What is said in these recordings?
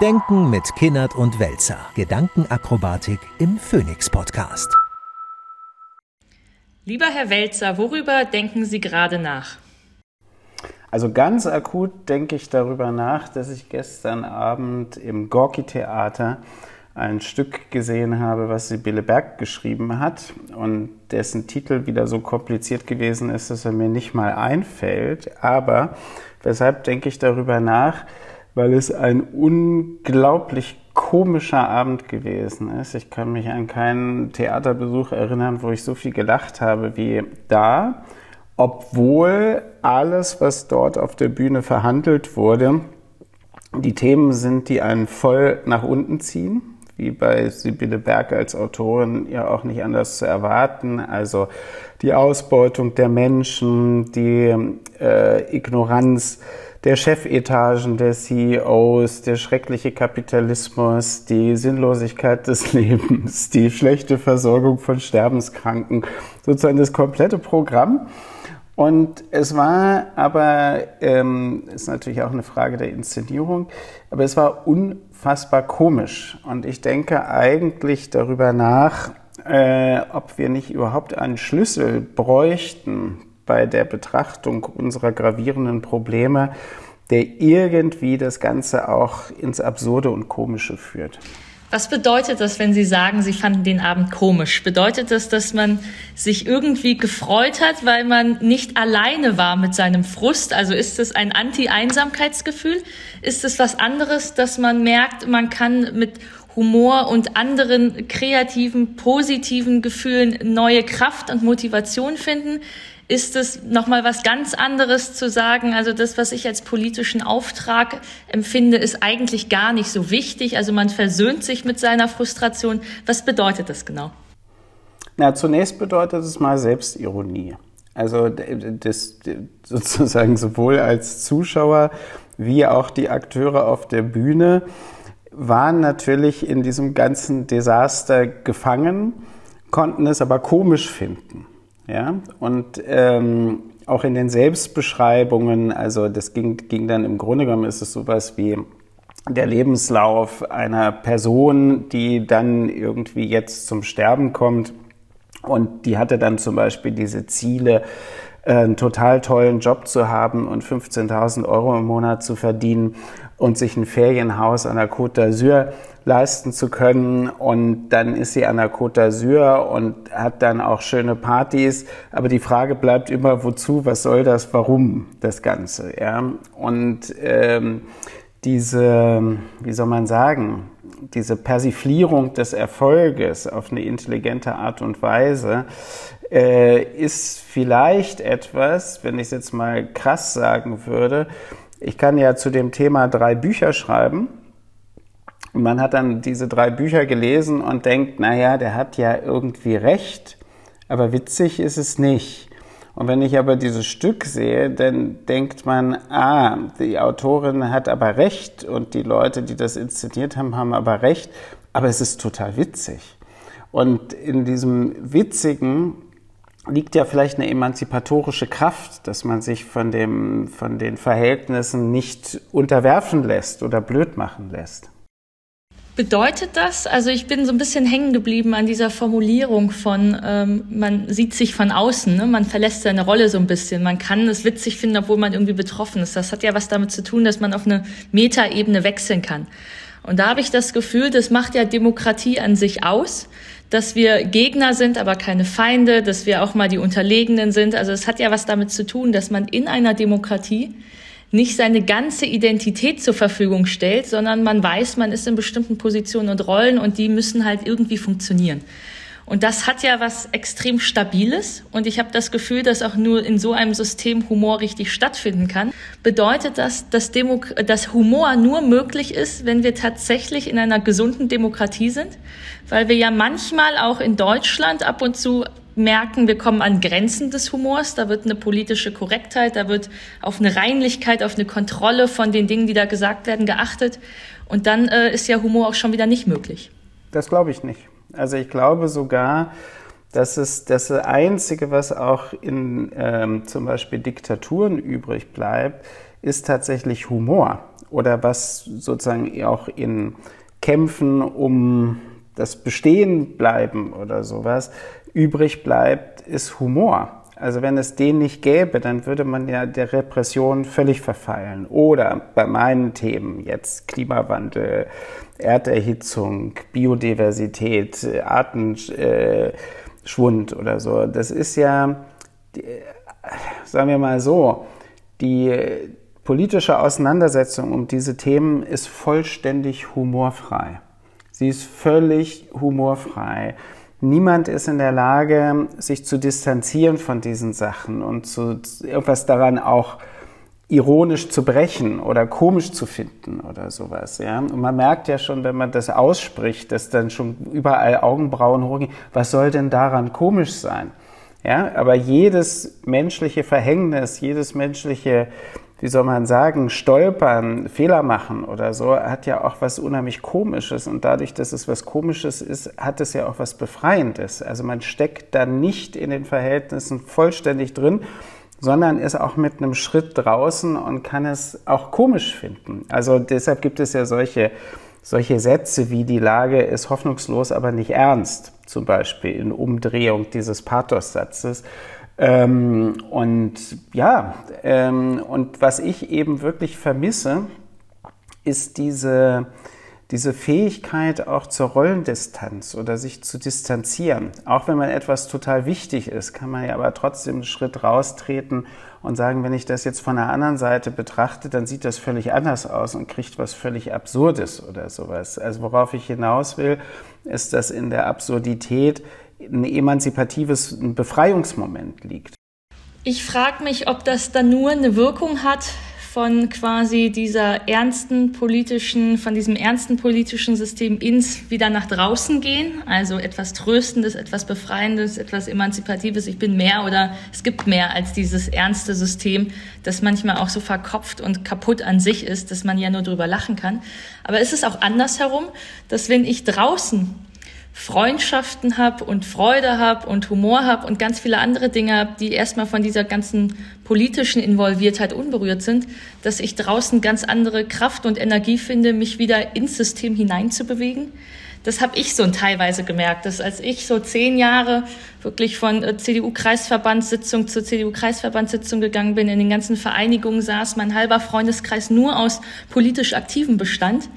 Denken mit Kinnert und Welzer. Gedankenakrobatik im Phoenix Podcast. Lieber Herr Welzer, worüber denken Sie gerade nach? Also ganz akut denke ich darüber nach, dass ich gestern Abend im Gorki Theater ein Stück gesehen habe, was Sibylle Berg geschrieben hat und dessen Titel wieder so kompliziert gewesen ist, dass er mir nicht mal einfällt. Aber weshalb denke ich darüber nach? Weil es ein unglaublich komischer Abend gewesen ist. Ich kann mich an keinen Theaterbesuch erinnern, wo ich so viel gelacht habe wie da, obwohl alles, was dort auf der Bühne verhandelt wurde, die Themen sind, die einen voll nach unten ziehen, wie bei Sibylle Berg als Autorin ja auch nicht anders zu erwarten. Also die Ausbeutung der Menschen, die äh, Ignoranz, der Chefetagen, der CEOs, der schreckliche Kapitalismus, die Sinnlosigkeit des Lebens, die schlechte Versorgung von Sterbenskranken, sozusagen das komplette Programm. Und es war aber, ähm, ist natürlich auch eine Frage der Inszenierung, aber es war unfassbar komisch. Und ich denke eigentlich darüber nach, äh, ob wir nicht überhaupt einen Schlüssel bräuchten, bei der Betrachtung unserer gravierenden Probleme, der irgendwie das Ganze auch ins Absurde und Komische führt. Was bedeutet das, wenn Sie sagen, Sie fanden den Abend komisch? Bedeutet das, dass man sich irgendwie gefreut hat, weil man nicht alleine war mit seinem Frust? Also ist es ein Anti-Einsamkeitsgefühl? Ist es was anderes, dass man merkt, man kann mit Humor und anderen kreativen, positiven Gefühlen neue Kraft und Motivation finden? Ist es nochmal was ganz anderes zu sagen. Also das, was ich als politischen Auftrag empfinde, ist eigentlich gar nicht so wichtig. Also man versöhnt sich mit seiner Frustration. Was bedeutet das genau? Na, zunächst bedeutet es mal Selbstironie. Also das sozusagen sowohl als Zuschauer wie auch die Akteure auf der Bühne waren natürlich in diesem ganzen Desaster gefangen, konnten es aber komisch finden. Ja? Und ähm, auch in den Selbstbeschreibungen, also das ging, ging dann im Grunde genommen, ist es sowas wie der Lebenslauf einer Person, die dann irgendwie jetzt zum Sterben kommt. Und die hatte dann zum Beispiel diese Ziele, äh, einen total tollen Job zu haben und 15.000 Euro im Monat zu verdienen und sich ein Ferienhaus an der Côte d'Azur leisten zu können. Und dann ist sie an der Côte d'Azur und hat dann auch schöne Partys. Aber die Frage bleibt immer, wozu, was soll das, warum das Ganze? Ja? Und ähm, diese, wie soll man sagen, diese Persiflierung des Erfolges auf eine intelligente Art und Weise äh, ist vielleicht etwas, wenn ich es jetzt mal krass sagen würde, ich kann ja zu dem Thema drei Bücher schreiben und man hat dann diese drei Bücher gelesen und denkt, naja, der hat ja irgendwie recht, aber witzig ist es nicht. Und wenn ich aber dieses Stück sehe, dann denkt man, ah, die Autorin hat aber recht und die Leute, die das inszeniert haben, haben aber recht, aber es ist total witzig. Und in diesem Witzigen liegt ja vielleicht eine emanzipatorische Kraft, dass man sich von, dem, von den Verhältnissen nicht unterwerfen lässt oder blöd machen lässt bedeutet das? Also ich bin so ein bisschen hängen geblieben an dieser Formulierung von, ähm, man sieht sich von außen, ne? man verlässt seine Rolle so ein bisschen. Man kann es witzig finden, obwohl man irgendwie betroffen ist. Das hat ja was damit zu tun, dass man auf eine Metaebene wechseln kann. Und da habe ich das Gefühl, das macht ja Demokratie an sich aus, dass wir Gegner sind, aber keine Feinde, dass wir auch mal die Unterlegenen sind. Also es hat ja was damit zu tun, dass man in einer Demokratie nicht seine ganze Identität zur Verfügung stellt, sondern man weiß, man ist in bestimmten Positionen und Rollen und die müssen halt irgendwie funktionieren. Und das hat ja was extrem Stabiles. Und ich habe das Gefühl, dass auch nur in so einem System Humor richtig stattfinden kann. Bedeutet das, dass, Demo dass Humor nur möglich ist, wenn wir tatsächlich in einer gesunden Demokratie sind? Weil wir ja manchmal auch in Deutschland ab und zu merken, wir kommen an Grenzen des Humors. Da wird eine politische Korrektheit, da wird auf eine Reinlichkeit, auf eine Kontrolle von den Dingen, die da gesagt werden, geachtet. Und dann äh, ist ja Humor auch schon wieder nicht möglich. Das glaube ich nicht. Also ich glaube sogar, dass es das Einzige, was auch in ähm, zum Beispiel Diktaturen übrig bleibt, ist tatsächlich Humor oder was sozusagen auch in Kämpfen um das Bestehen bleiben oder sowas übrig bleibt, ist Humor. Also wenn es den nicht gäbe, dann würde man ja der Repression völlig verfallen. Oder bei meinen Themen jetzt Klimawandel, Erderhitzung, Biodiversität, Artenschwund oder so. Das ist ja, sagen wir mal so, die politische Auseinandersetzung um diese Themen ist vollständig humorfrei. Sie ist völlig humorfrei. Niemand ist in der Lage, sich zu distanzieren von diesen Sachen und zu, irgendwas daran auch ironisch zu brechen oder komisch zu finden oder sowas. Ja? Und man merkt ja schon, wenn man das ausspricht, dass dann schon überall Augenbrauen hochgehen. Was soll denn daran komisch sein? Ja, aber jedes menschliche Verhängnis, jedes menschliche wie soll man sagen, stolpern, Fehler machen oder so, hat ja auch was unheimlich Komisches. Und dadurch, dass es was Komisches ist, hat es ja auch was Befreiendes. Also man steckt da nicht in den Verhältnissen vollständig drin, sondern ist auch mit einem Schritt draußen und kann es auch komisch finden. Also deshalb gibt es ja solche, solche Sätze wie die Lage ist hoffnungslos, aber nicht ernst, zum Beispiel in Umdrehung dieses Pathos-Satzes. Ähm, und ja, ähm, und was ich eben wirklich vermisse, ist diese, diese Fähigkeit auch zur Rollendistanz oder sich zu distanzieren. Auch wenn man etwas total wichtig ist, kann man ja aber trotzdem einen Schritt raustreten und sagen, wenn ich das jetzt von der anderen Seite betrachte, dann sieht das völlig anders aus und kriegt was völlig Absurdes oder sowas. Also worauf ich hinaus will, ist, dass in der Absurdität ein emanzipatives Befreiungsmoment liegt. Ich frage mich, ob das dann nur eine Wirkung hat von quasi dieser ernsten politischen, von diesem ernsten politischen System ins wieder nach draußen gehen. Also etwas Tröstendes, etwas Befreiendes, etwas Emanzipatives. Ich bin mehr oder es gibt mehr als dieses ernste System, das manchmal auch so verkopft und kaputt an sich ist, dass man ja nur drüber lachen kann. Aber ist es auch andersherum, dass wenn ich draußen Freundschaften habe und Freude habe und Humor habe und ganz viele andere Dinge habe, die erstmal von dieser ganzen politischen Involviertheit unberührt sind, dass ich draußen ganz andere Kraft und Energie finde, mich wieder ins System hineinzubewegen. Das habe ich so teilweise gemerkt, dass als ich so zehn Jahre wirklich von äh, CDU-Kreisverbandssitzung zur CDU-Kreisverbandssitzung gegangen bin, in den ganzen Vereinigungen saß, mein halber Freundeskreis nur aus politisch Aktiven bestand,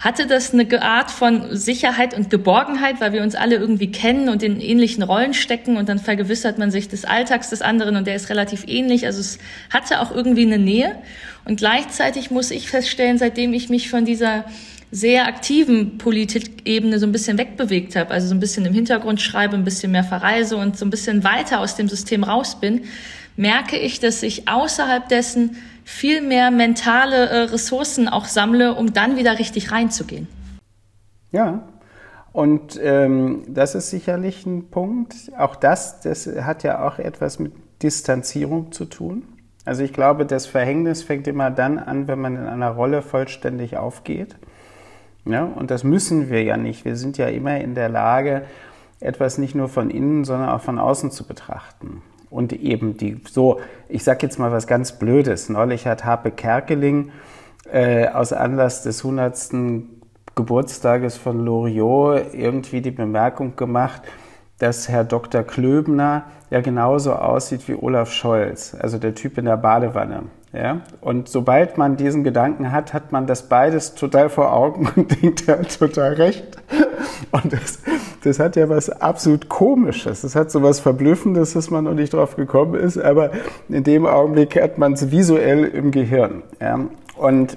hatte das eine Art von Sicherheit und Geborgenheit, weil wir uns alle irgendwie kennen und in ähnlichen Rollen stecken und dann vergewissert man sich des Alltags des anderen und der ist relativ ähnlich. Also es hatte auch irgendwie eine Nähe. Und gleichzeitig muss ich feststellen, seitdem ich mich von dieser sehr aktiven Politikebene so ein bisschen wegbewegt habe, also so ein bisschen im Hintergrund schreibe, ein bisschen mehr verreise und so ein bisschen weiter aus dem System raus bin, merke ich, dass ich außerhalb dessen viel mehr mentale äh, Ressourcen auch sammle, um dann wieder richtig reinzugehen. Ja, und ähm, das ist sicherlich ein Punkt. Auch das, das hat ja auch etwas mit Distanzierung zu tun. Also ich glaube, das Verhängnis fängt immer dann an, wenn man in einer Rolle vollständig aufgeht. Ja, und das müssen wir ja nicht. Wir sind ja immer in der Lage, etwas nicht nur von innen, sondern auch von außen zu betrachten und eben die so, ich sag jetzt mal was ganz Blödes. Neulich hat Harpe Kerkeling äh, aus Anlass des 100. Geburtstages von Loriot irgendwie die Bemerkung gemacht, dass Herr Dr. Klöbner ja genauso aussieht wie Olaf Scholz, also der Typ in der Badewanne. Ja? Und sobald man diesen Gedanken hat, hat man das beides total vor Augen und denkt, er hat total recht. Und das, das hat ja was absolut Komisches. Das hat so was Verblüffendes, dass man noch nicht drauf gekommen ist, aber in dem Augenblick hat man es visuell im Gehirn. Ja? Und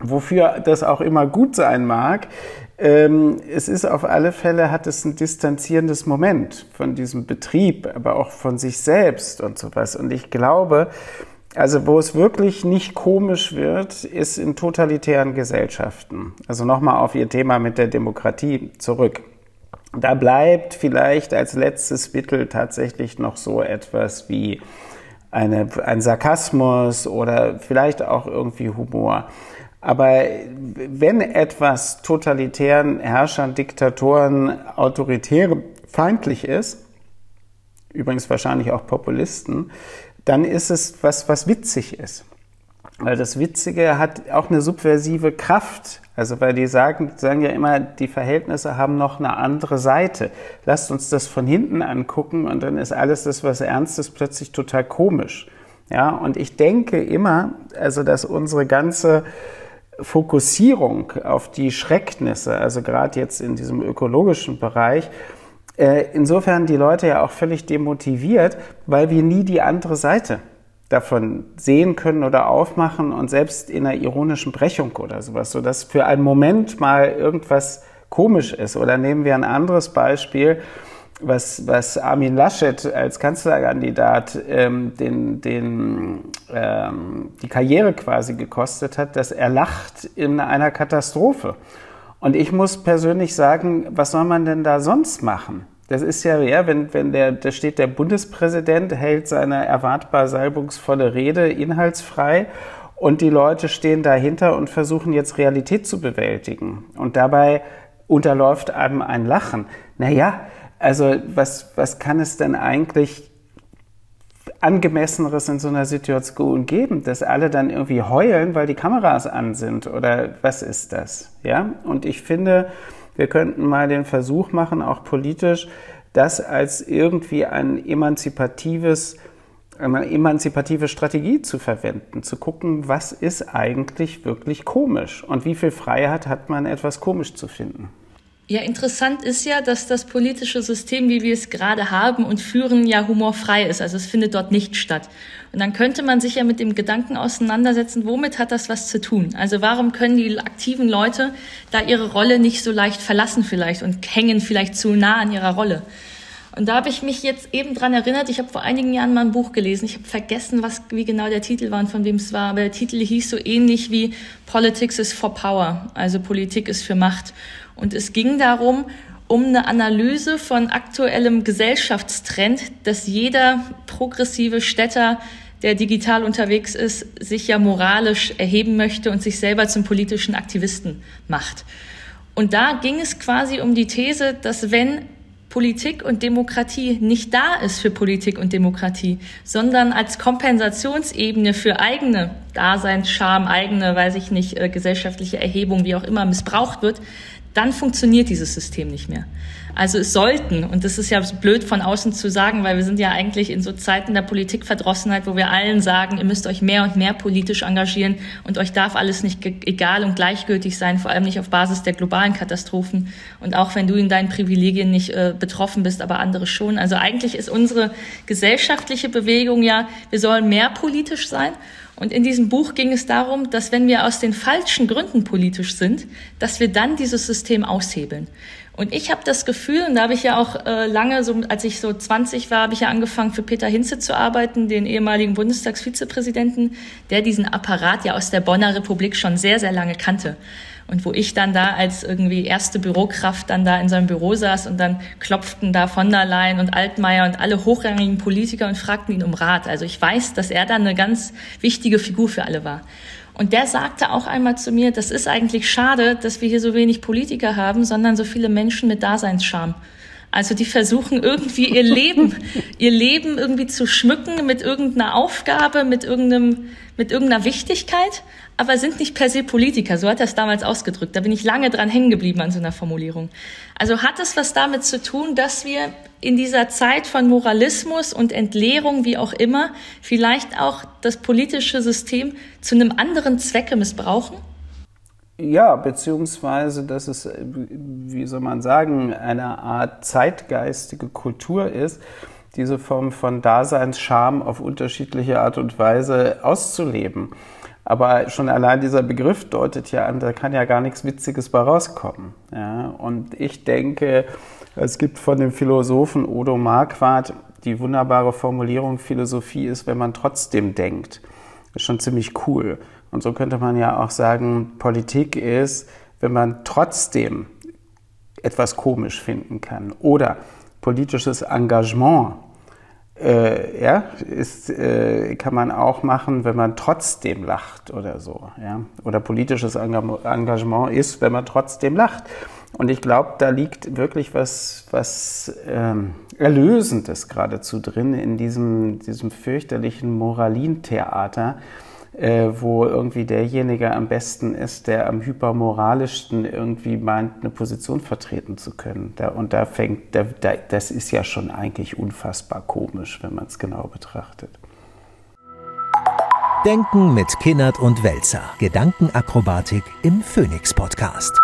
wofür das auch immer gut sein mag, ähm, es ist auf alle Fälle, hat es ein distanzierendes Moment von diesem Betrieb, aber auch von sich selbst und sowas. Und ich glaube, also wo es wirklich nicht komisch wird, ist in totalitären Gesellschaften. Also nochmal auf Ihr Thema mit der Demokratie zurück. Da bleibt vielleicht als letztes Mittel tatsächlich noch so etwas wie eine, ein Sarkasmus oder vielleicht auch irgendwie Humor. Aber wenn etwas totalitären Herrschern, Diktatoren, Autoritären feindlich ist, übrigens wahrscheinlich auch Populisten, dann ist es was, was witzig ist. Weil das Witzige hat auch eine subversive Kraft. Also weil die sagen, sagen ja immer, die Verhältnisse haben noch eine andere Seite. Lasst uns das von hinten angucken und dann ist alles das, was ernst ist, plötzlich total komisch. Ja, und ich denke immer, also dass unsere ganze Fokussierung auf die Schrecknisse, also gerade jetzt in diesem ökologischen Bereich, äh, insofern die Leute ja auch völlig demotiviert, weil wir nie die andere Seite davon sehen können oder aufmachen und selbst in einer ironischen Brechung oder sowas, sodass für einen Moment mal irgendwas komisch ist. Oder nehmen wir ein anderes Beispiel, was, was Armin Laschet als Kanzlerkandidat ähm, den, den, ähm, die Karriere quasi gekostet hat, dass er lacht in einer Katastrophe. Und ich muss persönlich sagen, was soll man denn da sonst machen? Das ist ja, ja wenn, wenn der, da steht der Bundespräsident, hält seine erwartbar salbungsvolle Rede inhaltsfrei und die Leute stehen dahinter und versuchen jetzt Realität zu bewältigen. Und dabei unterläuft einem ein Lachen. Naja, also was, was kann es denn eigentlich angemesseneres in so einer Situation geben, dass alle dann irgendwie heulen, weil die Kameras an sind oder was ist das? Ja? Und ich finde, wir könnten mal den Versuch machen, auch politisch, das als irgendwie ein emanzipatives, eine emanzipative Strategie zu verwenden, zu gucken, was ist eigentlich wirklich komisch und wie viel Freiheit hat man, etwas komisch zu finden. Ja, interessant ist ja, dass das politische System, wie wir es gerade haben und führen, ja humorfrei ist. Also es findet dort nicht statt. Und dann könnte man sich ja mit dem Gedanken auseinandersetzen, womit hat das was zu tun? Also warum können die aktiven Leute da ihre Rolle nicht so leicht verlassen vielleicht und hängen vielleicht zu nah an ihrer Rolle? Und da habe ich mich jetzt eben dran erinnert, ich habe vor einigen Jahren mal ein Buch gelesen. Ich habe vergessen, was, wie genau der Titel war und von wem es war. Aber der Titel hieß so ähnlich wie Politics is for Power, also Politik ist für Macht. Und es ging darum, um eine Analyse von aktuellem Gesellschaftstrend, dass jeder progressive Städter, der digital unterwegs ist, sich ja moralisch erheben möchte und sich selber zum politischen Aktivisten macht. Und da ging es quasi um die These, dass wenn Politik und Demokratie nicht da ist für Politik und Demokratie, sondern als Kompensationsebene für eigene Daseinsscham, eigene, weiß ich nicht, äh, gesellschaftliche Erhebung, wie auch immer missbraucht wird, dann funktioniert dieses System nicht mehr. Also es sollten, und das ist ja blöd von außen zu sagen, weil wir sind ja eigentlich in so Zeiten der Politikverdrossenheit, wo wir allen sagen, ihr müsst euch mehr und mehr politisch engagieren und euch darf alles nicht egal und gleichgültig sein, vor allem nicht auf Basis der globalen Katastrophen und auch wenn du in deinen Privilegien nicht äh, betroffen bist, aber andere schon. Also eigentlich ist unsere gesellschaftliche Bewegung ja, wir sollen mehr politisch sein und in diesem Buch ging es darum, dass wenn wir aus den falschen Gründen politisch sind, dass wir dann dieses System aushebeln. Und ich habe das Gefühl, und da habe ich ja auch äh, lange, so als ich so 20 war, habe ich ja angefangen für Peter Hinze zu arbeiten, den ehemaligen Bundestagsvizepräsidenten, der diesen Apparat ja aus der Bonner Republik schon sehr, sehr lange kannte. Und wo ich dann da als irgendwie erste Bürokraft dann da in seinem Büro saß und dann klopften da von der Leyen und Altmaier und alle hochrangigen Politiker und fragten ihn um Rat. Also ich weiß, dass er dann eine ganz wichtige Figur für alle war. Und der sagte auch einmal zu mir, das ist eigentlich schade, dass wir hier so wenig Politiker haben, sondern so viele Menschen mit Daseinsscham. Also die versuchen irgendwie ihr Leben, ihr Leben irgendwie zu schmücken mit irgendeiner Aufgabe, mit irgendeinem, mit irgendeiner Wichtigkeit, aber sind nicht per se Politiker. So hat er es damals ausgedrückt. Da bin ich lange dran hängen geblieben an so einer Formulierung. Also hat es was damit zu tun, dass wir in dieser Zeit von Moralismus und Entleerung, wie auch immer, vielleicht auch das politische System zu einem anderen Zwecke missbrauchen? Ja, beziehungsweise, dass es, wie soll man sagen, eine Art zeitgeistige Kultur ist, diese Form von Daseinsscham auf unterschiedliche Art und Weise auszuleben. Aber schon allein dieser Begriff deutet ja an, da kann ja gar nichts Witziges bei rauskommen. Ja, und ich denke, es gibt von dem Philosophen Odo Marquardt die wunderbare Formulierung, Philosophie ist, wenn man trotzdem denkt. Ist schon ziemlich cool. Und so könnte man ja auch sagen, Politik ist, wenn man trotzdem etwas komisch finden kann. Oder politisches Engagement äh, ja, ist, äh, kann man auch machen, wenn man trotzdem lacht oder so. Ja? Oder politisches Engagement ist, wenn man trotzdem lacht. Und ich glaube, da liegt wirklich was, was ähm, Erlösendes geradezu drin in diesem, diesem fürchterlichen Moralintheater, äh, wo irgendwie derjenige am besten ist, der am hypermoralischsten irgendwie meint, eine Position vertreten zu können. Da, und da fängt, da, da, das ist ja schon eigentlich unfassbar komisch, wenn man es genau betrachtet. Denken mit Kinnert und Welzer. Gedankenakrobatik im Phoenix Podcast.